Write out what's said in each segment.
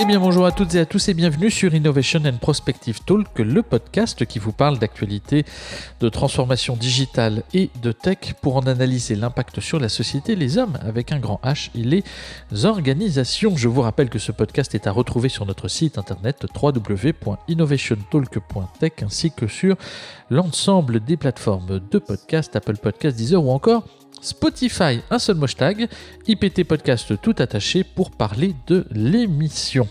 Eh bien bonjour à toutes et à tous et bienvenue sur Innovation and Prospective Talk, le podcast qui vous parle d'actualité, de transformation digitale et de tech pour en analyser l'impact sur la société, les hommes avec un grand H et les organisations. Je vous rappelle que ce podcast est à retrouver sur notre site internet www.innovationtalk.tech ainsi que sur l'ensemble des plateformes de podcast, Apple Podcast, Deezer ou encore Spotify, un seul hashtag, IPT Podcast tout attaché pour parler de l'émission.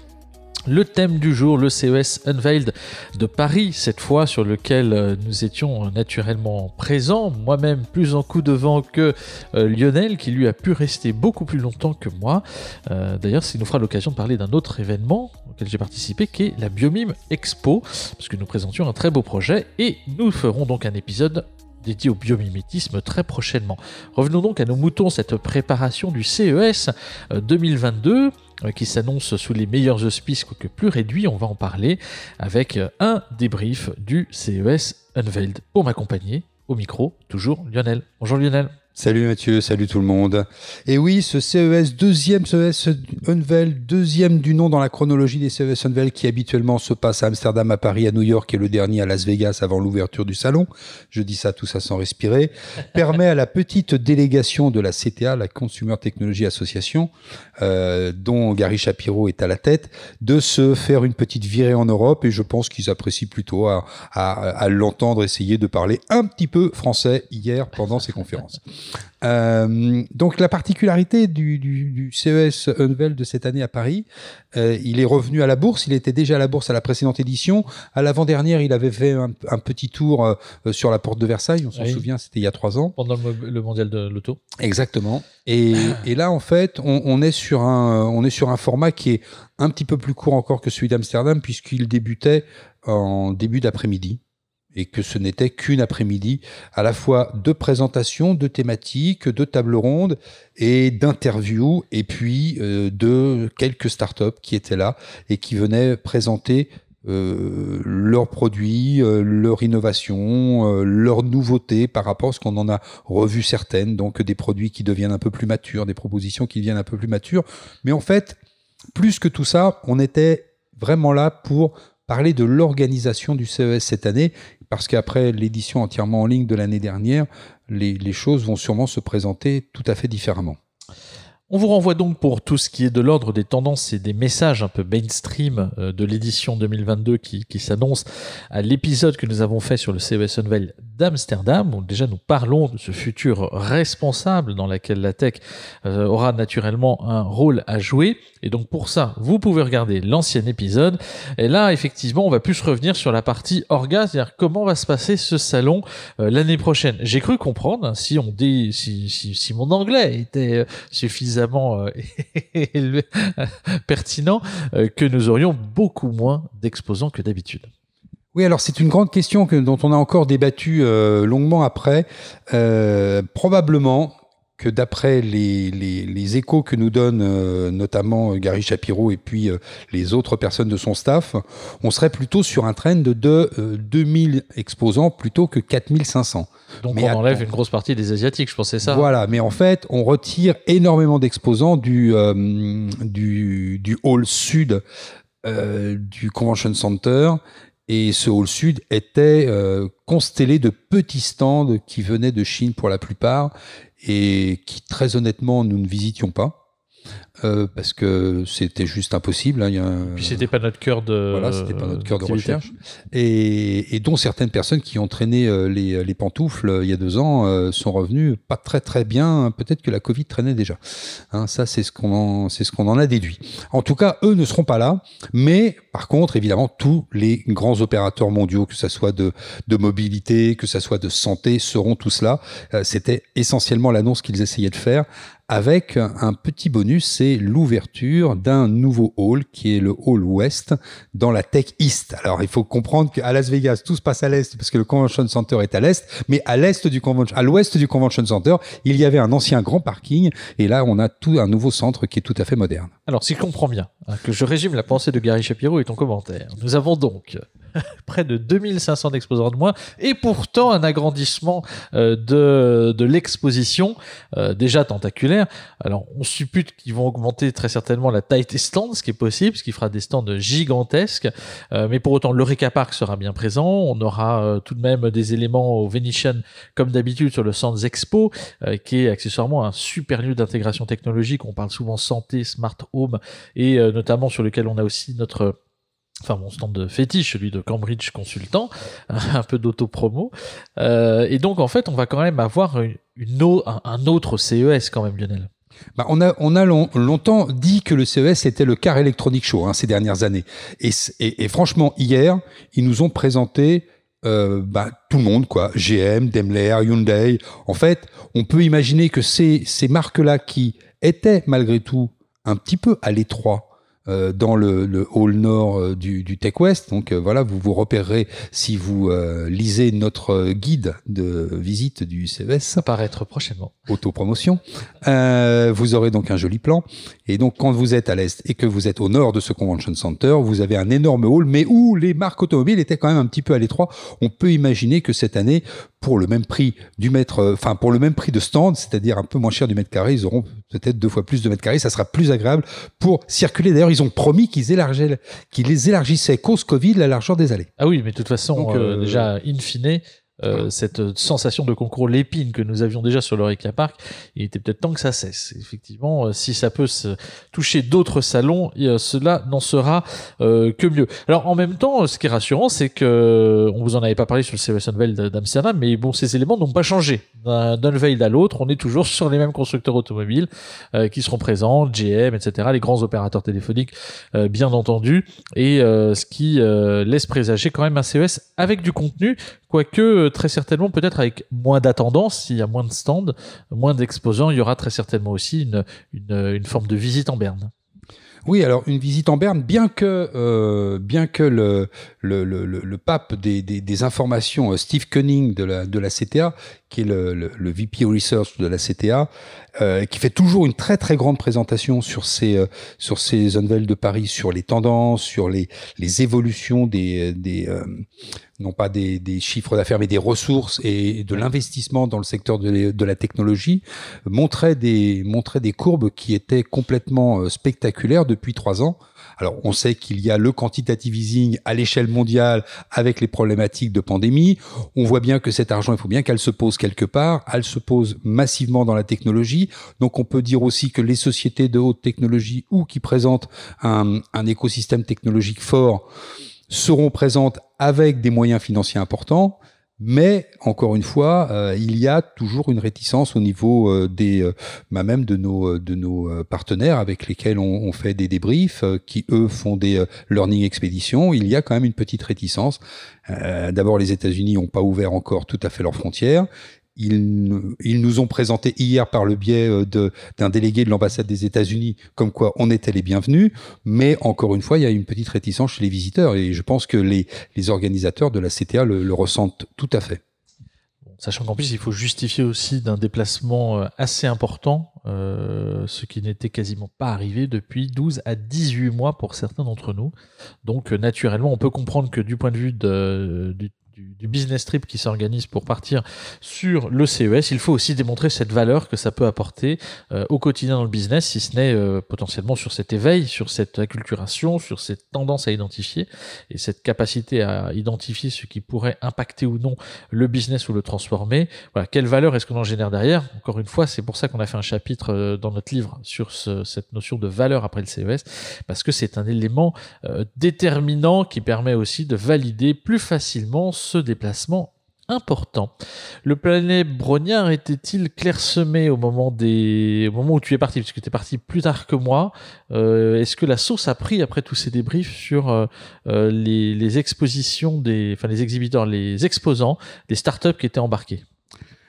Le thème du jour, le CES Unveiled de Paris, cette fois sur lequel euh, nous étions naturellement présents, moi-même plus en coup de vent que euh, Lionel, qui lui a pu rester beaucoup plus longtemps que moi. Euh, d'ailleurs, ça nous fera l'occasion de parler d'un autre événement auquel j'ai participé, qui est la Biomime Expo, parce que nous présentions un très beau projet, et nous ferons donc un épisode dédié au biomimétisme très prochainement. Revenons donc à nos moutons, cette préparation du CES 2022 euh, qui s'annonce sous les meilleurs auspices, quoique plus réduits, on va en parler, avec euh, un débrief du CES Unveiled. Pour m'accompagner, au micro, toujours Lionel. Bonjour Lionel. Salut Mathieu, salut tout le monde. Et oui, ce CES, deuxième CES Unveil, deuxième du nom dans la chronologie des CES Unveil qui habituellement se passe à Amsterdam, à Paris, à New York et le dernier à Las Vegas avant l'ouverture du salon. Je dis ça tout ça sans respirer. permet à la petite délégation de la CTA, la Consumer Technology Association, euh, dont Gary Shapiro est à la tête, de se faire une petite virée en Europe et je pense qu'ils apprécient plutôt à, à, à l'entendre essayer de parler un petit peu français hier pendant ces conférences. Euh, donc la particularité du, du, du, CES Unveil de cette année à Paris, euh, il est revenu à la bourse. Il était déjà à la bourse à la précédente édition. À l'avant-dernière, il avait fait un, un petit tour euh, sur la porte de Versailles. On s'en Oui. souvient, c'était il y a trois ans. Pendant le, le mondial de l'auto. Exactement. Et, et là, en fait, on, on est sur un, on est sur un format qui est un petit peu plus court encore que celui d'Amsterdam puisqu'il débutait en début d'après-midi et que ce n'était qu'une après-midi à la fois de présentation, de thématiques, de tables rondes et d'interviews, et puis euh, de quelques startups qui étaient là et qui venaient présenter euh, leurs produits, euh, leur innovation, euh, leurs nouveautés par rapport à ce qu'on en a revu certaines, donc des produits qui deviennent un peu plus matures, des propositions qui deviennent un peu plus matures. Mais en fait, plus que tout ça, on était vraiment là pour parler de l'organisation du CES cette année, parce qu'après l'édition entièrement en ligne de l'année dernière, les, choses vont sûrement se présenter tout à fait différemment. On vous renvoie donc pour tout ce qui est de l'ordre des tendances et des messages un peu mainstream euh, de l'édition 2022 qui, s'annonce à l'épisode que nous avons fait sur le CES Unveil d'Amsterdam, où déjà nous parlons de ce futur responsable dans lequel la tech euh, aura naturellement un rôle à jouer. Et donc pour ça, vous pouvez regarder l'ancien épisode. Et là, effectivement, on va plus revenir sur la partie orga, c'est-à-dire comment va se passer ce salon euh, l'année prochaine. J'ai cru comprendre, hein, si on si, si, mon anglais était euh, euh, pertinent, euh, que nous aurions beaucoup moins d'exposants que d'habitude. Oui, alors c'est une grande question que, dont on a encore débattu euh, longuement après. Probablement que d'après les, les, les échos que nous donne euh, notamment euh, Gary Shapiro et puis euh, les autres personnes de son staff, on serait plutôt sur un trend de euh, 2000 exposants plutôt que 4500. Donc Mais on enlève une grosse partie des Asiatiques, je pensais ça. Voilà, mais en fait, on retire énormément d'exposants du, du, du hall sud du Convention Center. Et ce hall sud était euh, constellé de petits stands qui venaient de Chine pour la plupart et qui, très honnêtement, nous ne visitions pas. Euh, parce que c'était juste impossible. hein, il y a un- Puis c'était pas notre cœur de. voilà, c'était pas notre cœur de recherche. Et, et dont certaines personnes qui ont traîné euh, les, les pantoufles euh, il y a deux ans euh, sont revenues pas très très bien. Peut-être que la Covid traînait déjà. Hein, ça, c'est ce qu'on en, c'est ce qu'on en a déduit. En tout cas, eux ne seront pas là. Mais par contre, évidemment, tous les grands opérateurs mondiaux, que ça soit de, de mobilité, que ça soit de santé, seront tous là. Euh, C'était essentiellement l'annonce qu'ils essayaient de faire avec un petit bonus, c'est l'ouverture d'un nouveau hall qui est le hall ouest dans la Tech East. Alors il faut comprendre qu'à Las Vegas, tout se passe à l'est parce que le Convention Center est à l'est, mais à l'est du Convention, à l'ouest du Convention Center, il y avait un ancien grand parking et là on a tout un nouveau centre qui est tout à fait moderne. Alors, si je comprends bien, hein, que je résume la pensée de Gary Shapiro et ton commentaire, nous avons donc près de 2500 exposants de moins, et pourtant un agrandissement euh, de, de l'exposition, euh, déjà tentaculaire. Alors, on suppute qu'ils vont augmenter très certainement la taille des stands, ce qui est possible, ce qui fera des stands gigantesques, euh, mais pour autant, le Park sera bien présent, on aura tout de même des éléments au Venetian, comme d'habitude, sur le Sands Expo, qui est accessoirement un super lieu d'intégration technologique, on parle souvent santé, smart home, et notamment sur lequel on a aussi notre enfin mon stand de fétiche, celui de Cambridge Consultant, un peu d'auto-promo. Euh, et donc en fait, on va quand même avoir un, autre CES quand même, Lionel. Bah on a, on a longtemps dit que le CES était le car électronique show hein, ces dernières années. Et, franchement, hier, ils nous ont présenté euh, bah, tout le monde, quoi. GM, Daimler, Hyundai. En fait, on peut imaginer que ces marques-là qui étaient malgré tout un petit peu à l'étroit euh, dans le, le, hall nord euh, du, du Tech West. Donc euh, voilà, vous vous repérerez si vous lisez notre guide de visite du CES. Ça paraître prochainement. Autopromotion. Euh, vous aurez donc un joli plan. Et donc quand vous êtes à l'est et que vous êtes au nord de ce convention center, vous avez un énorme hall, mais où les marques automobiles étaient quand même un petit peu à l'étroit. On peut imaginer que cette année, pour le même prix du mètre, enfin pour le même prix de stand, c'est-à-dire un peu moins cher du mètre carré, ils auront peut-être deux fois plus de mètres carrés. Ça sera plus agréable pour circuler. D'ailleurs, ils ont promis qu'ils élargissaient, qu'ils les élargissaient cause Covid la largeur des allées. Ah oui, mais de toute façon, euh, déjà in fine, euh, cette sensation de concours l'épine que nous avions déjà sur l'Eureka Park, il était peut-être temps que ça cesse. Effectivement, euh, si ça peut se toucher d'autres salons, euh, cela n'en sera que mieux. Alors en même temps, ce qui est rassurant, c'est que on vous en avait pas parlé sur le CES Unveil d'Amsterdam, mais bon, ces éléments n'ont pas changé d'un veil à l'autre. On est toujours sur les mêmes constructeurs automobiles qui seront présents, GM, etc., les grands opérateurs téléphoniques, bien entendu, et ce qui laisse présager quand même un CES avec du contenu Quoique, très certainement, peut-être avec moins d'attendance, s'il y a moins de stands, moins d'exposants, il y aura très certainement aussi une, une, forme de visite en berne. Oui, alors une visite en Berne, bien que, euh, bien que le, le, le, le pape des, des, des, informations, euh, Steve Cunning de la, de la CTA, qui est le, le, VP Research de la CTA, euh, qui fait toujours une très très grande présentation sur ces euh, sur ces unveils de Paris, sur les tendances, sur les les évolutions des des euh, non pas des, des chiffres d'affaires mais des ressources et de l'investissement dans le secteur de, de la technologie, montrait des montrait des courbes qui étaient complètement spectaculaires depuis trois ans. Alors, on sait qu'il y a le quantitative easing à l'échelle mondiale avec les problématiques de pandémie. On voit bien que cet argent, il faut bien qu'elle se pose quelque part. Elle se pose massivement dans la technologie. Donc, on peut dire aussi que les sociétés de haute technologie ou qui présentent un, un écosystème technologique fort seront présentes avec des moyens financiers importants. Mais encore une fois, euh, il y a toujours une réticence au niveau euh, des, euh, bah, même de nos partenaires avec lesquels on, on fait des débriefs, qui eux font des learning expéditions. Il y a quand même une petite réticence. D'abord, les États-Unis n'ont pas ouvert encore tout à fait leurs frontières. Ils, nous ont présenté hier par le biais euh, d'un délégué de l'ambassade des États-Unis comme quoi on était les bienvenus, mais encore une fois, il y a une petite réticence chez les visiteurs et je pense que les, les organisateurs de la CTA le, ressentent tout à fait. Sachant qu'en plus, il faut justifier aussi d'un déplacement euh, assez important, euh, ce qui n'était quasiment pas arrivé depuis 12 à 18 mois pour certains d'entre nous. Donc, naturellement, on peut comprendre que du point de vue de, du du, business trip qui s'organise pour partir sur le CES, il faut aussi démontrer cette valeur que ça peut apporter euh, au quotidien dans le business, si ce n'est euh, potentiellement sur cet éveil, sur cette acculturation, sur cette tendance à identifier et cette capacité à identifier ce qui pourrait impacter ou non le business ou le transformer. Voilà, quelle valeur est-ce qu'on en génère derrière? Encore une fois, c'est pour ça qu'on a fait un chapitre euh, dans notre livre sur ce, cette notion de valeur après le CES, parce que c'est un élément déterminant qui permet aussi de valider plus facilement déplacement important. Le planète Brognard était-il clairsemé au moment des, au moment où tu es parti, puisque tu es parti plus tard que moi. Euh, est-ce que la sauce a pris après tous ces débriefs sur euh, euh, les, expositions des, enfin les exhibiteurs, les exposants, des startups qui étaient embarqués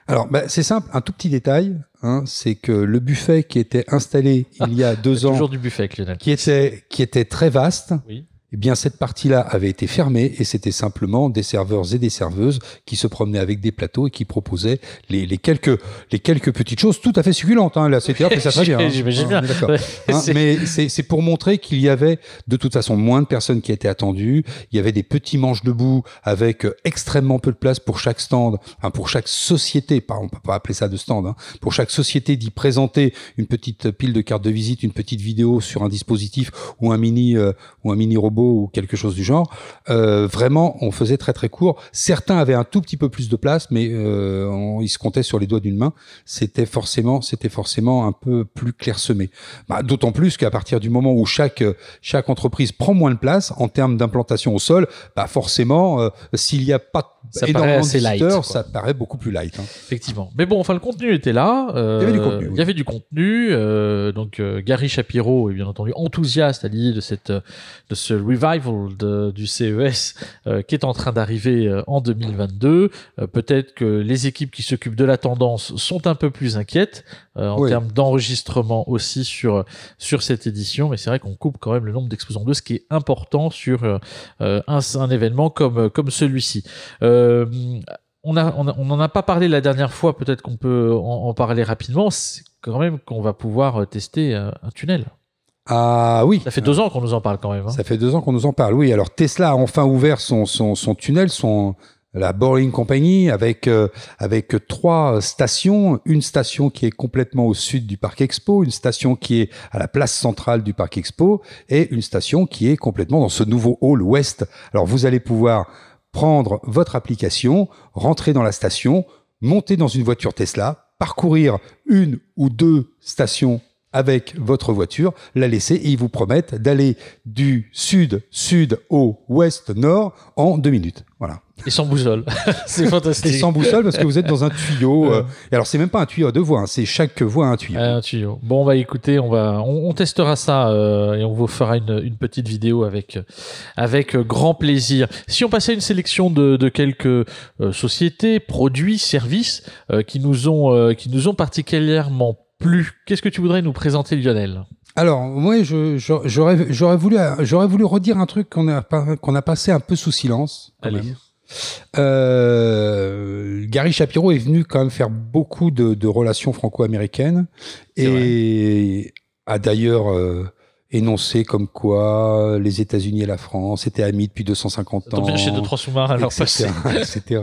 alors, bah, c'est simple, un tout petit détail, hein, c'est que le buffet qui était installé il y a deux ans, toujours du buffet, qui était qui était très vaste, oui eh bien cette partie-là avait été fermée et c'était simplement des serveurs et des serveuses qui se promenaient avec des plateaux et qui proposaient les, les quelques les quelques petites choses tout à fait succulentes. Hein. La CTA fait ça très bien. hein. J'imagine bien. D'accord. Ouais, Hein, mais c'est pour montrer qu'il y avait de toute façon moins de personnes qui étaient attendues. Il y avait des petits manches debout avec euh, extrêmement peu de place pour chaque stand, hein, pour chaque société. Pas, on peut pas appeler ça de stand. Hein, pour chaque société d'y présenter une petite pile de cartes de visite, une petite vidéo sur un dispositif ou un mini euh, ou un mini robot ou quelque chose du genre. Euh, vraiment, on faisait très très court. Certains avaient un tout petit peu plus de place, mais euh, on- ils se comptaient sur les doigts d'une main. C'était forcément, c'était forcément un peu plus clairsemé. Bah, D'autant plus qu'à partir du moment où chaque chaque entreprise prend moins de place en termes d'implantation au sol, bah forcément, euh, s'il n'y a pas Ça paraît énormément de assez light, visiteurs, ça paraît beaucoup plus light. hein. Effectivement. Mais bon, enfin, le contenu était là. Il y avait du contenu, oui. Il y avait du contenu. donc, Gary Shapiro est bien entendu enthousiaste à l'idée de, cette, de ce revival de- du CES euh, qui est en train d'arriver euh, en 2022. Euh, Peut-être que les équipes qui s'occupent de la tendance sont un peu plus inquiètes en Oui. termes d'enregistrement aussi sur, sur cette édition. Mais c'est vrai qu'on coupe quand même le nombre d'exposants 2, ce qui est important sur un, un événement comme, comme celui-ci. On a, on a- on n'en a pas parlé la dernière fois, peut-être qu'on peut en, en parler rapidement. C'est quand même qu'on va pouvoir tester un tunnel. Ah oui. Ça fait deux ans qu'on nous en parle quand même. hein. Ça fait deux ans qu'on nous en parle. Oui, alors Tesla a enfin ouvert son, son, son tunnel, son la Boring Company avec euh, avec trois stations, une station qui est complètement au sud du parc Expo, une station qui est à la place centrale du parc Expo et une station qui est complètement dans ce nouveau hall ouest. Alors vous allez pouvoir prendre votre application, rentrer dans la station, monter dans une voiture Tesla, parcourir une ou deux stations avec votre voiture, la laisser et ils vous promettent d'aller du sud, sud au ouest, nord en deux minutes. Voilà. Et sans boussole. c'est Et fantastique. sans boussole parce que vous êtes dans un tuyau. euh, et alors c'est même pas un tuyau à deux voies, hein, c'est chaque voie un tuyau. Un tuyau. Bon, bah écoutez, on va, on, on testera ça euh, et on vous fera une, une petite vidéo avec, avec euh, grand plaisir. Si on passait à une sélection de, de quelques euh, sociétés, produits, services euh, qui nous ont, euh, qui nous ont particulièrement plu, qu'est-ce que tu voudrais nous présenter, Lionel? Alors moi je- je- j'aurais j'aurais voulu j'aurais voulu redire un truc qu'on a pas- qu'on a passé un peu sous silence. quand Allez. même. Euh, Gary Shapiro est venu quand même faire beaucoup de, de relations franco-américaines C'est et a d'ailleurs euh, énoncé comme quoi les États-Unis et la France étaient amis depuis 250 Ça tombe ans. bien chez deux trois sous-marins etc., etc.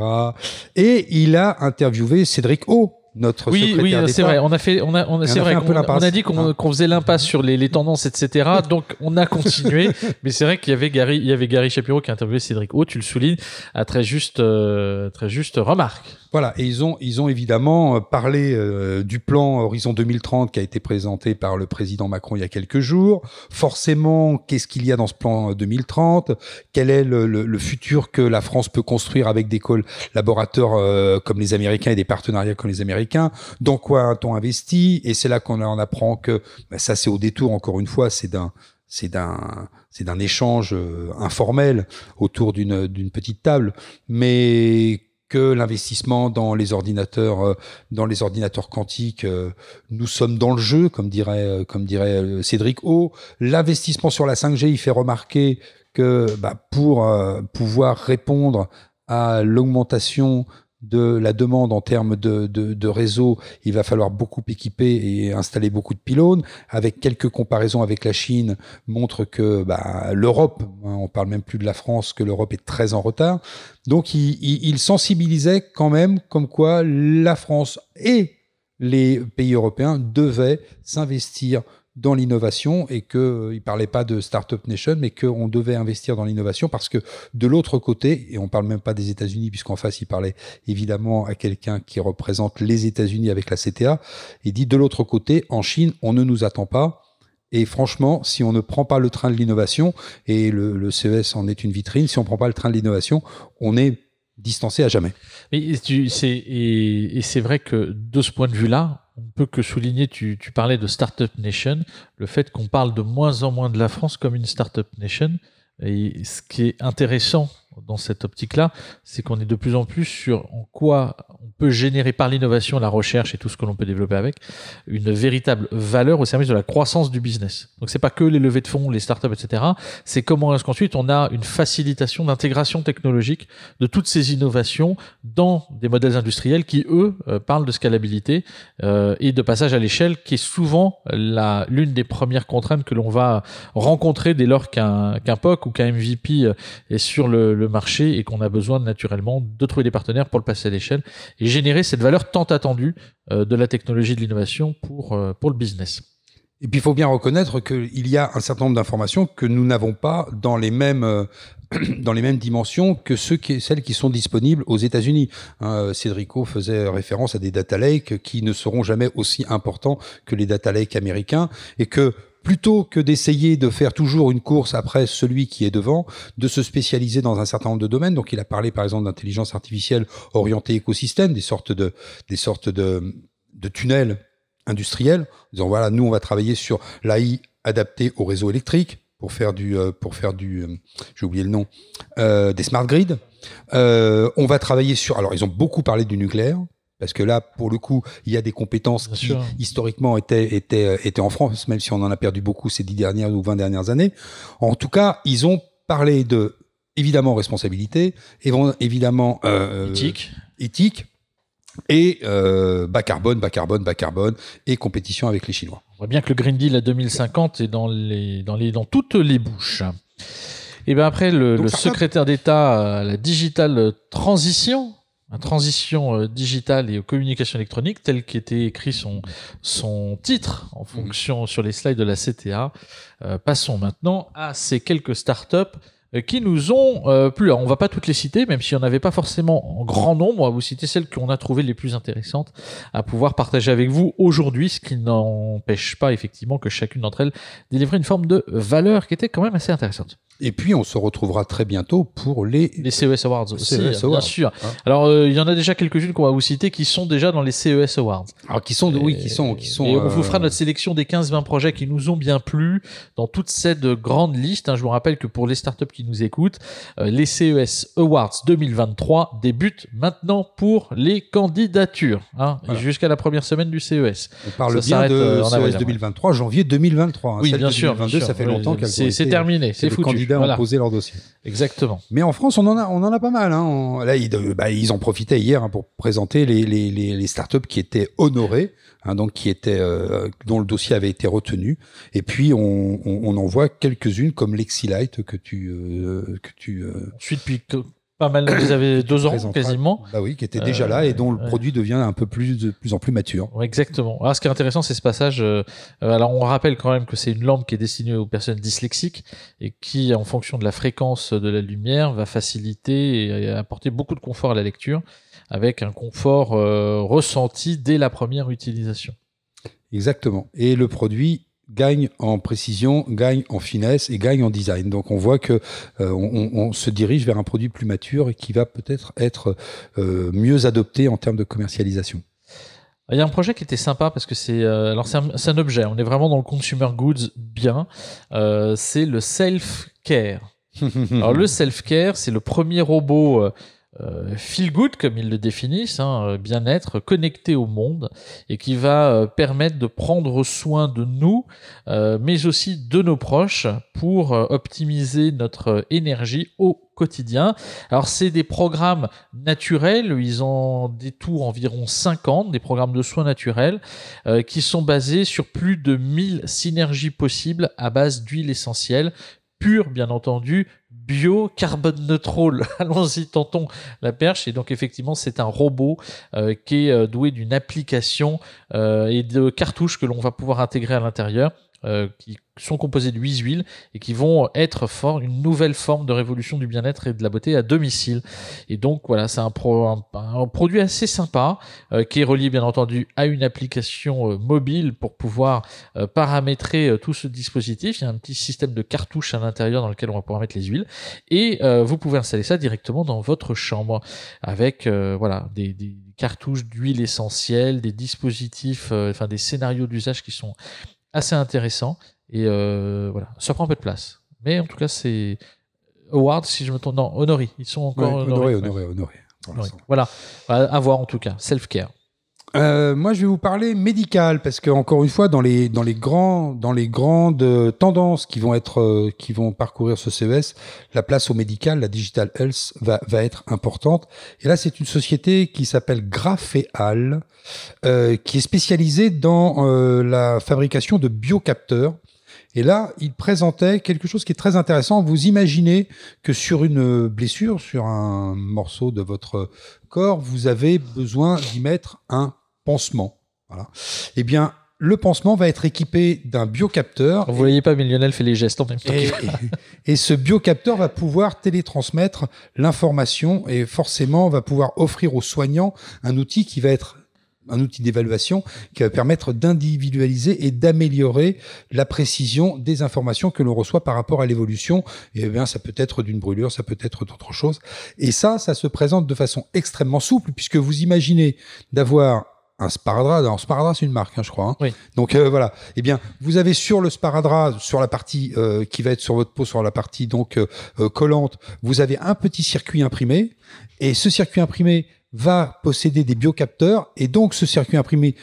Et il a interviewé Cédric O, notre Oui, oui, c'est vrai. On a fait, on a, on a, Et c'est vrai on a dit qu'on hein. qu'on faisait l'impasse sur les, les tendances, etc. Donc on a continué, mais c'est vrai qu'il y avait Gary, il y avait Gary Shapiro qui a interviewé Cédric O. Tu le soulignes à très juste, euh, très juste remarque. Voilà, et ils ont, ils ont évidemment euh, parlé euh, du plan Horizon 2030 qui a été présenté par le président Macron il y a quelques jours. Forcément, qu'est-ce qu'il y a dans ce plan euh, 2030 Quel est le, le- le futur que la France peut construire avec des collaborateurs euh, comme les Américains et des partenariats comme les Américains? Dans quoi a-t-on investi Et c'est là qu'on en apprend que bah, ça, c'est au détour, encore une fois, c'est d'un c'est d'un c'est d'un échange euh, informel autour d'une d'une petite table, mais que l'investissement dans les ordinateurs euh, dans les ordinateurs quantiques euh, nous sommes dans le jeu comme dirait comme dirait Cédric O l'investissement sur la 5G il fait remarquer que bah, pour pouvoir répondre à l'augmentation de la demande en termes de, de, réseau, il va falloir beaucoup équiper et installer beaucoup de pylônes. Avec quelques comparaisons avec la Chine, montre que bah, l'Europe, hein, on parle même plus de la France, que l'Europe est très en retard. Donc il sensibilisait quand même comme quoi la France et les pays européens devaient s'investir dans l'innovation et que euh, il parlait pas de startup nation mais qu'on devait investir dans l'innovation parce que de l'autre côté et on parle même pas des États-Unis puisqu'en face il parlait évidemment à quelqu'un qui représente les États-Unis avec la CTA il dit de l'autre côté en Chine on ne nous attend pas et franchement, si on ne prend pas le train de l'innovation, et le, CES en est une vitrine, si on ne prend pas le train de l'innovation, on est distancé à jamais. Et c'est vrai que de ce point de vue-là, on ne peut que souligner, tu, tu parlais de Startup Nation, le fait qu'on parle de moins en moins de la France comme une Startup Nation. Et ce qui est intéressant dans cette optique-là, c'est qu'on est de plus en plus sur en quoi on peut générer par l'innovation, la recherche et tout ce que l'on peut développer avec une véritable valeur au service de la croissance du business. Donc c'est pas que les levées de fonds, les startups, etc. C'est comment est-ce qu'ensuite on a une facilitation d'intégration technologique de toutes ces innovations dans des modèles industriels qui eux euh, parlent de scalabilité euh, et de passage à l'échelle, qui est souvent la l'une des premières contraintes que l'on va rencontrer dès lors qu'un qu'un POC ou qu'un MVP est sur le, le marché et qu'on a besoin naturellement de trouver des partenaires pour le passer à l'échelle et générer cette valeur tant attendue euh, de la technologie de l'innovation pour, euh, pour le business. Et puis il faut bien reconnaître qu'il y a un certain nombre d'informations que nous n'avons pas dans les mêmes euh, dans les mêmes dimensions que ceux qui, celles qui sont disponibles aux États-Unis. Hein, Cédrico faisait référence à des data lakes qui ne seront jamais aussi importants que les data lakes américains et que plutôt que d'essayer de faire toujours une course après celui qui est devant, de se spécialiser dans un certain nombre de domaines. Donc, il a parlé par exemple d'intelligence artificielle orientée écosystème, des sortes de, tunnels industriels. disant voilà, nous on va travailler sur l'AI adaptée au réseau électrique pour faire du, euh, euh, j'ai oublié le nom, euh, des smart grids. On va travailler sur, alors ils ont beaucoup parlé du nucléaire. Parce que là, pour le coup, il y a des compétences Bien qui sûr. historiquement étaient, étaient, euh, étaient en France, même si on en a perdu beaucoup ces dix dernières ou vingt dernières années. En tout cas, ils ont parlé de évidemment responsabilité, évi- évidemment euh, Éthique. éthique et euh, bas carbone, bas carbone, bas carbone et compétition avec les Chinois. On voit bien que le Green Deal à 2050 est dans, les, dans, les, dans toutes les bouches. Et bien après, le, Donc le secrétaire d'État à la digital transition, la transition euh, digitale et aux communications électroniques, tel qu'était écrit son, son titre en fonction sur les slides de la CTA. Euh, passons maintenant à ces quelques startups euh, qui nous ont plu. Alors, on va pas toutes les citer, même si on n'avait pas forcément en grand nombre. On va vous citer celles qu'on a trouvées les plus intéressantes à pouvoir partager avec vous aujourd'hui, ce qui n'empêche pas effectivement que chacune d'entre elles délivrait une forme de valeur qui était quand même assez intéressante. Et puis, on se retrouvera très bientôt pour les... Les CES Awards aussi, CES bien Awards, sûr. hein. Alors, euh, il y en a déjà quelques-unes qu'on va vous citer qui sont déjà dans les CES Awards. Alors, qui sont, oui, qui sont, qui sont. Et on vous euh, fera notre sélection des 15-20 projets qui nous ont bien plu dans toute cette grande liste. hein. Je vous rappelle que pour les startups qui nous écoutent, euh, les CES Awards 2023 débutent maintenant pour les candidatures. hein, Voilà. Jusqu'à la première semaine du CES. On parle Ça bien de euh, en avril, CES hein. 2023, janvier 2023. hein. oui, bien sûr. 2022, bien ça fait longtemps Ouais, qu'elles C'est terminé, c'est foutu. Candidats Voilà. ont posé leur dossier. Exactement. Mais en France, on en a, on en a pas mal. Hein. On- là, ils, bah, ils en profitaient hier hein, pour présenter les, les, les, les startups qui étaient honorées, hein, donc qui étaient, euh, dont le dossier avait été retenu. Et puis, on, on, on en voit quelques-unes comme Lexilite que tu, euh, que tu euh, depuis pas mal, vous avez deux ans quasiment. Bah oui, qui était déjà Euh, là et dont le ouais. produit devient un peu plus, de plus en plus mature. Ouais, exactement. Alors, ce qui est intéressant, c'est ce passage. euh, alors, on rappelle quand même que c'est une lampe qui est destinée aux personnes dyslexiques et qui, en fonction de la fréquence de la lumière, va faciliter et apporter beaucoup de confort à la lecture, avec un confort euh, ressenti dès la première utilisation. Exactement. Et le produit gagne en précision, gagne en finesse et gagne en design. Donc on voit que euh, on, on se dirige vers un produit plus mature et qui va peut-être être euh, mieux adopté en termes de commercialisation. Il y a un projet qui était sympa parce que c'est euh, alors c'est un, un objet. On est vraiment dans le consumer goods bien. C'est le self care. Alors le self-care, c'est le premier robot feel good, comme ils le définissent, hein, euh, bien-être, connecté au monde, et qui va euh, permettre de prendre soin de nous, euh, mais aussi de nos proches, pour euh, optimiser notre euh, énergie au quotidien. Alors c'est des programmes naturels, ils ont des tours environ 50, des programmes de soins naturels, euh, qui sont basés sur plus de 1000 synergies possibles à base d'huile essentielle, pure bien entendu, bio, carbone neutral. Allons-y, tentons la perche. Et donc effectivement, c'est un robot euh, qui est euh, doué d'une application euh, et de cartouches que l'on va pouvoir intégrer à l'intérieur. Euh, qui sont composés de huit huiles et qui vont être fort une nouvelle forme de révolution du bien-être et de la beauté à domicile. Et donc voilà, c'est un, pro- un- produit assez sympa euh, qui est relié bien entendu à une application euh, mobile pour pouvoir euh, paramétrer euh, tout ce dispositif. Il y a un petit système de cartouches à l'intérieur dans lequel on va pouvoir mettre les huiles et vous pouvez installer ça directement dans votre chambre avec voilà des, des cartouches d'huile essentielle, des dispositifs, enfin des scénarios d'usage qui sont assez intéressants et euh, voilà, ça prend un peu de place. Mais en tout cas, c'est Howard, si je me trompe, non, Honori, ils sont encore Ouais, honoré, honoré, honoré. Voilà, à voir en tout cas, self-care. Euh, moi, je vais vous parler médical parce que encore une fois, dans les dans les grands dans les grandes euh, tendances qui vont être euh, qui vont parcourir ce CES, la place au médical, la digital health va va être importante. Et là, c'est une société qui s'appelle Graphéal, qui est spécialisée dans la fabrication de biocapteurs. Et là, il présentait quelque chose qui est très intéressant. Vous imaginez que sur une blessure, sur un morceau de votre corps, vous avez besoin d'y mettre un pansement. Voilà. Eh bien, le pansement va être équipé d'un biocapteur. Vous voyez pas, mais Lionel fait les gestes en même temps. Et, ce biocapteur va pouvoir télétransmettre l'information et forcément va pouvoir offrir aux soignants un outil qui va être un outil d'évaluation qui va permettre d'individualiser et d'améliorer la précision des informations que l'on reçoit par rapport à l'évolution. Et eh bien, ça peut être d'une brûlure, ça peut être d'autre chose. Et ça, ça se présente de façon extrêmement souple puisque vous imaginez d'avoir un sparadrap. Alors sparadrap, c'est une marque, hein, je crois. Hein. Oui. Donc euh, voilà. Eh bien, vous avez sur le sparadrap, sur la partie euh, qui va être sur votre peau, sur la partie donc euh, collante, vous avez un petit circuit imprimé. Et ce circuit imprimé va posséder des biocapteurs et donc ce circuit imprimé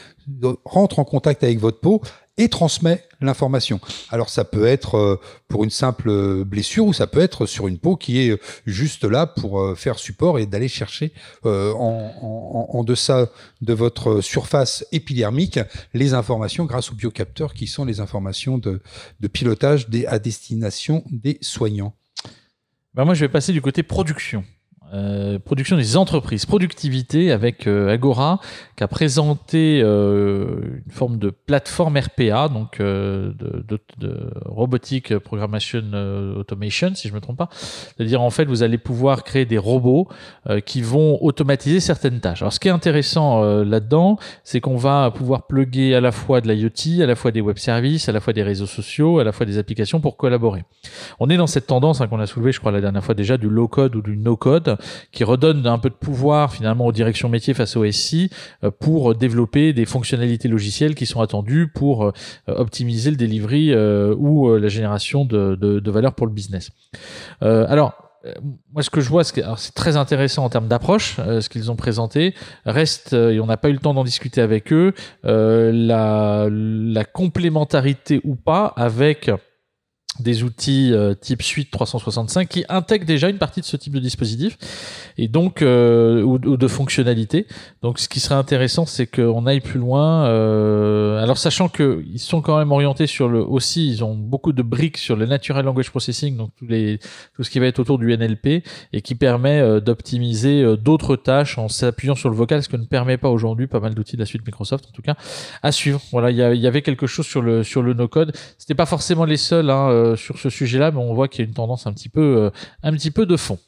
rentre en contact avec votre peau et transmet l'information. Alors ça peut être euh, pour une simple blessure ou ça peut être sur une peau qui est juste là pour euh, faire support et d'aller chercher euh, en, en, deçà de votre surface épidermique les informations grâce aux biocapteurs qui sont les informations de, de pilotage à destination des soignants. Ben moi je vais passer du côté production. Euh, production des entreprises, productivité avec euh, Agora qui a présenté euh, une forme de plateforme RPA, donc de, de, de, robotique programmation automation, si je me trompe pas. C'est-à-dire en fait vous allez pouvoir créer des robots qui vont automatiser certaines tâches. Alors ce qui est intéressant là-dedans, c'est qu'on va pouvoir plugger à la fois de l'IoT, à la fois des web services, à la fois des réseaux sociaux, à la fois des applications pour collaborer. On est dans cette tendance hein, qu'on a soulevée, je crois la dernière fois déjà, du low code ou du no code qui redonne un peu de pouvoir finalement aux directions métiers face au SI euh, pour développer des fonctionnalités logicielles qui sont attendues pour euh, optimiser le delivery euh, ou la génération de, de, valeur pour le business. alors, moi, ce que je vois, c'est très intéressant en termes d'approche, ce qu'ils ont présenté. Reste, et on n'a pas eu le temps d'en discuter avec eux, la complémentarité ou pas avec des outils euh, type Suite 365 qui intègrent déjà une partie de ce type de dispositif et donc euh, ou, de fonctionnalités. Donc ce qui serait intéressant, c'est qu'on aille plus loin. Euh, alors sachant que ils sont quand même orientés sur le aussi, ils ont beaucoup de briques sur le natural language processing, donc tous les tout ce qui va être autour du NLP et qui permet d'optimiser d'autres tâches en s'appuyant sur le vocal, ce que ne permet pas aujourd'hui pas mal d'outils de la suite Microsoft en tout cas à suivre. Voilà, il y, y, avait quelque chose sur le sur le no code. C'était pas forcément les seuls. Hein, euh, sur ce sujet-là, mais on voit qu'il y a une tendance un petit peu, euh, un petit peu de fond.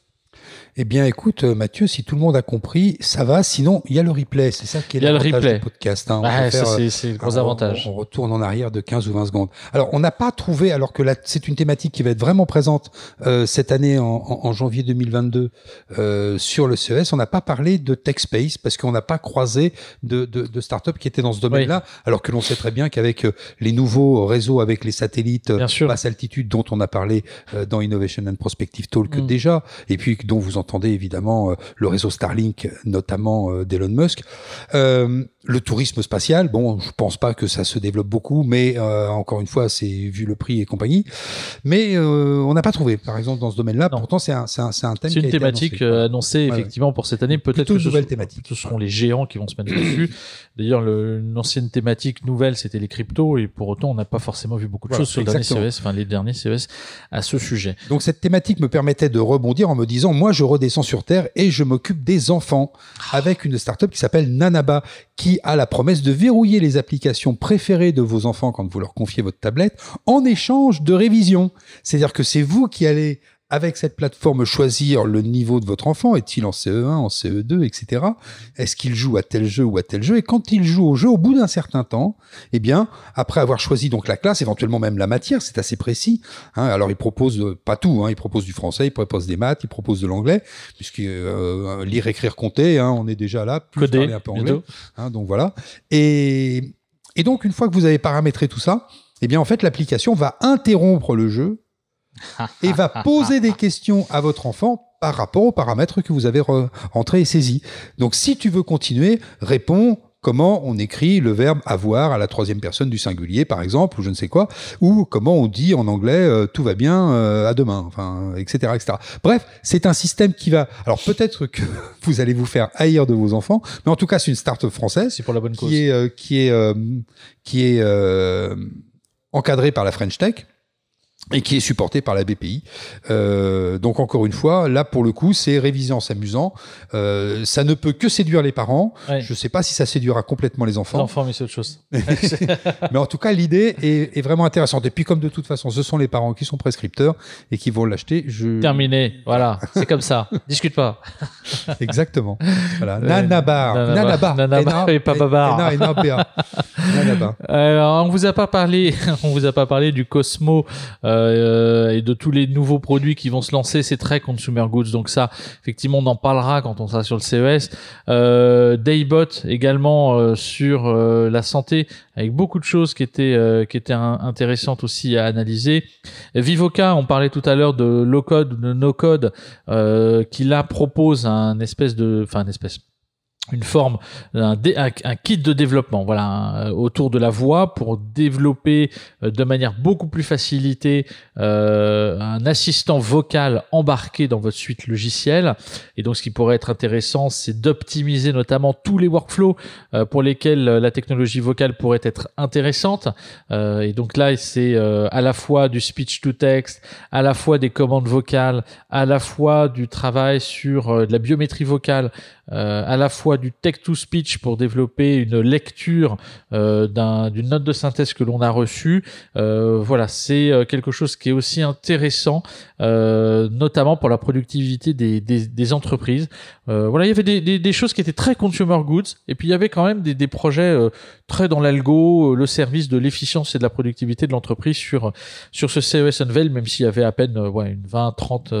Eh bien, écoute, euh, Mathieu, si tout le monde a compris, ça va. Sinon, il y a le replay. C'est ça qui est l'avantage du podcast. Hein. c'est le gros avantage. On, retourne en arrière de 15 ou 20 secondes. Alors, on n'a pas trouvé, alors que c'est une thématique qui va être vraiment présente euh, cette année, en, en, janvier 2022, euh, sur le CES, on n'a pas parlé de TechSpace parce qu'on n'a pas croisé de, de, de start-up qui étaient dans ce domaine-là, alors que l'on sait très bien qu'avec euh, les nouveaux réseaux, avec les satellites basse altitude dont on a parlé dans Innovation and Prospective Talk mm. déjà, et puis dont vous entendez évidemment euh, le réseau Starlink, notamment euh, d'Elon Musk. Euh, le tourisme spatial, bon, je pense pas que ça se développe beaucoup, mais encore une fois, c'est vu le prix et compagnie. Mais on n'a pas trouvé, par exemple, dans ce domaine-là. Pourtant, c'est un, un, un, thème. C'est une thématique annoncée, effectivement pour cette année. Peut-être que ce, nouvelle thématique. ce seront les géants qui vont se mettre dessus. D'ailleurs, une ancienne thématique nouvelle, c'était les cryptos, et pour autant, on n'a pas forcément vu beaucoup de choses sur le dernier CES, enfin les derniers CES à ce sujet. Donc cette thématique me permettait de rebondir en me disant, moi, je redescends sur Terre et je m'occupe des enfants avec une startup qui s'appelle Nanaba, qui a la promesse de verrouiller les applications préférées de vos enfants quand vous leur confiez votre tablette en échange de révision. C'est-à-dire que c'est vous qui allez avec cette plateforme, choisir le niveau de votre enfant. Est-il en CE1, en CE2, etc. Est-ce qu'il joue à tel jeu ou à tel jeu Et quand il joue au jeu, au bout d'un certain temps, eh bien, après avoir choisi donc la classe, éventuellement même la matière, c'est assez précis. Hein, alors, il propose euh, pas tout. Hein, il propose du français, il propose des maths, il propose de l'anglais, puisque euh, lire, écrire, compter, hein, on est déjà là. Plus Coder, un peu anglais. Hein, donc voilà. Et, et donc, une fois que vous avez paramétré tout ça, eh bien, en fait, l'application va interrompre le jeu et va poser des questions à votre enfant par rapport aux paramètres que vous avez rentrés et saisis. Donc si tu veux continuer, réponds comment on écrit le verbe avoir à la troisième personne du singulier, par exemple, ou je ne sais quoi, ou comment on dit en anglais euh, tout va bien euh, à demain, enfin, etc., etc. Bref, c'est un système qui va. Alors peut-être que vous allez vous faire haïr de vos enfants, mais en tout cas, c'est une start-up française. C'est pour la bonne cause. Qui est, euh, qui est, qui est encadrée par la French Tech et qui est supporté par la BPI. Euh, donc encore une fois, là pour le coup, c'est révisé en s'amusant. Euh, ça ne peut que séduire les parents. Je ne sais pas si ça séduira complètement les enfants. Les enfants, mais c'est autre chose. mais en tout cas, l'idée est, est, vraiment intéressante. Et puis comme de toute façon, ce sont les parents qui sont prescripteurs et qui vont l'acheter. Je... Terminé. Voilà, c'est comme ça. Discute pas. Exactement. Voilà. Nanabar. Nanabar. Nanabar et Papabar. Alors, on vous a pas parlé, on vous a pas parlé du Cosmo. Euh, euh, et de tous les nouveaux produits qui vont se lancer, c'est très consumer goods. Donc ça, effectivement, on en parlera quand on sera sur le CES. Euh, Daybot également euh, sur euh, la santé, avec beaucoup de choses qui étaient qui étaient intéressantes aussi à analyser. Vivoca, on parlait tout à l'heure de low code, de no code, qui là propose un espèce de, enfin un espèce une forme, un, kit de développement, voilà, autour de la voix pour développer euh, de manière beaucoup plus facilitée euh, un assistant vocal embarqué dans votre suite logicielle. Et donc, ce qui pourrait être intéressant, c'est d'optimiser notamment tous les workflows euh, pour lesquels la technologie vocale pourrait être intéressante. Euh, et donc là, c'est euh, à la fois du speech to text, à la fois des commandes vocales, à la fois du travail sur de la biométrie vocale, à la fois du text-to-speech pour développer une lecture euh, d'une note de synthèse que l'on a reçue. Euh, voilà, c'est euh, quelque chose qui est aussi intéressant, notamment pour la productivité des, des, des entreprises. voilà, il y avait des, des, des, choses qui étaient très consumer goods, et puis il y avait quand même des, des projets très dans l'algo, le service de l'efficience et de la productivité de l'entreprise sur sur ce CES Unveil, même s'il y avait à peine ouais, une 20, 30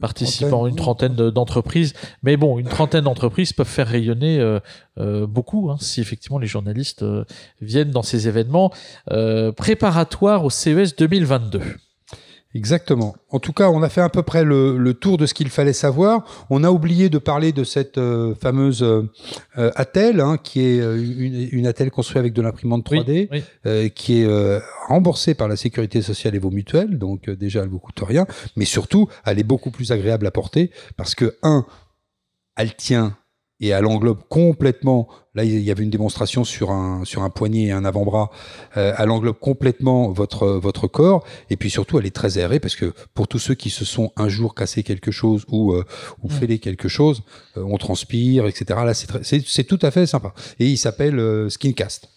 participant une trentaine d'entreprises. Mais bon, une trentaine d'entreprises peuvent faire rayonner euh, euh, beaucoup hein, si effectivement les journalistes euh, viennent dans ces événements préparatoires au CES 2022. Exactement. En tout cas, on a fait à peu près le, tour de ce qu'il fallait savoir. On a oublié de parler de cette euh, fameuse euh, Attel, hein, qui est euh, une, une Attel construite avec de l'imprimante 3D, qui est remboursée par la sécurité sociale et vos mutuelles. Donc déjà, elle vous coûte rien, mais surtout, elle est beaucoup plus agréable à porter parce que un, elle tient et elle englobe complètement. Là, il y avait une démonstration sur un sur un poignet et un avant-bras. Euh, elle englobe complètement votre votre corps et puis surtout, elle est très aérée parce que pour tous ceux qui se sont un jour cassé quelque chose ou euh, ou fêlé quelque chose, euh, on transpire, etc. Là, c'est c'est tout à fait sympa. Et il s'appelle euh, Skincast.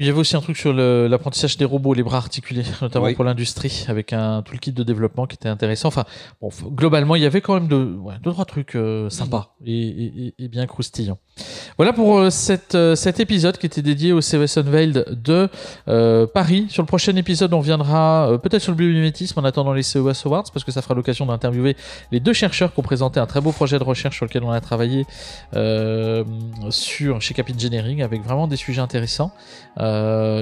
Il y avait aussi un truc sur l'apprentissage des robots, les bras articulés, notamment pour l'industrie, avec un tout le kit de développement qui était intéressant. Enfin, bon, globalement, il y avait quand même deux, ouais, deux trois trucs euh, sympas et, et, et, bien croustillants. Voilà pour euh, cette, euh, cet épisode qui était dédié au CES Unveiled de Paris. Sur le prochain épisode, on viendra peut-être sur le biomimétisme en attendant les CES Awards, parce que ça fera l'occasion d'interviewer les deux chercheurs qui ont présenté un très beau projet de recherche sur lequel on a travaillé sur chez Capit Engineering, avec vraiment des sujets intéressants. Euh,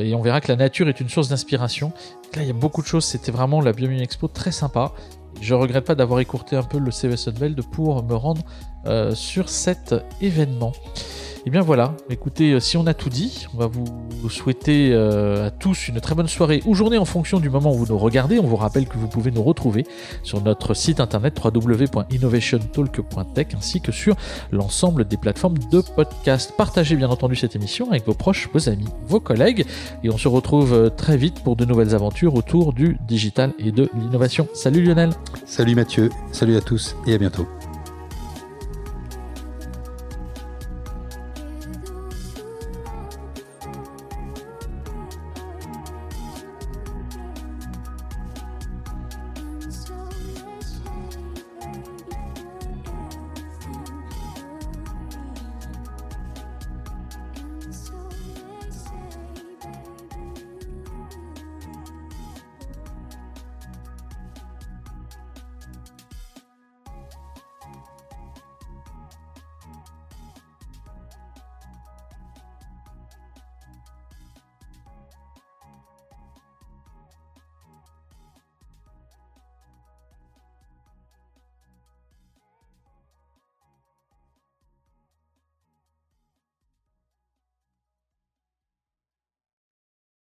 et on verra que la nature est une source d'inspiration. Là, il y a beaucoup de choses. C'était vraiment la Biomime Expo très sympa. Je regrette pas d'avoir écourté un peu le CES Unveiled pour me rendre euh, sur cet événement. Et eh bien voilà, écoutez, euh, si on a tout dit, on va vous souhaiter euh, à tous une très bonne soirée ou journée en fonction du moment où vous nous regardez. On vous rappelle que vous pouvez nous retrouver sur notre site internet www.innovationtalk.tech ainsi que sur l'ensemble des plateformes de podcast. Partagez bien entendu cette émission avec vos proches, vos amis, vos collègues et on se retrouve euh, très vite pour de nouvelles aventures autour du digital et de l'innovation. Salut Lionel Salut Mathieu, salut à tous et à bientôt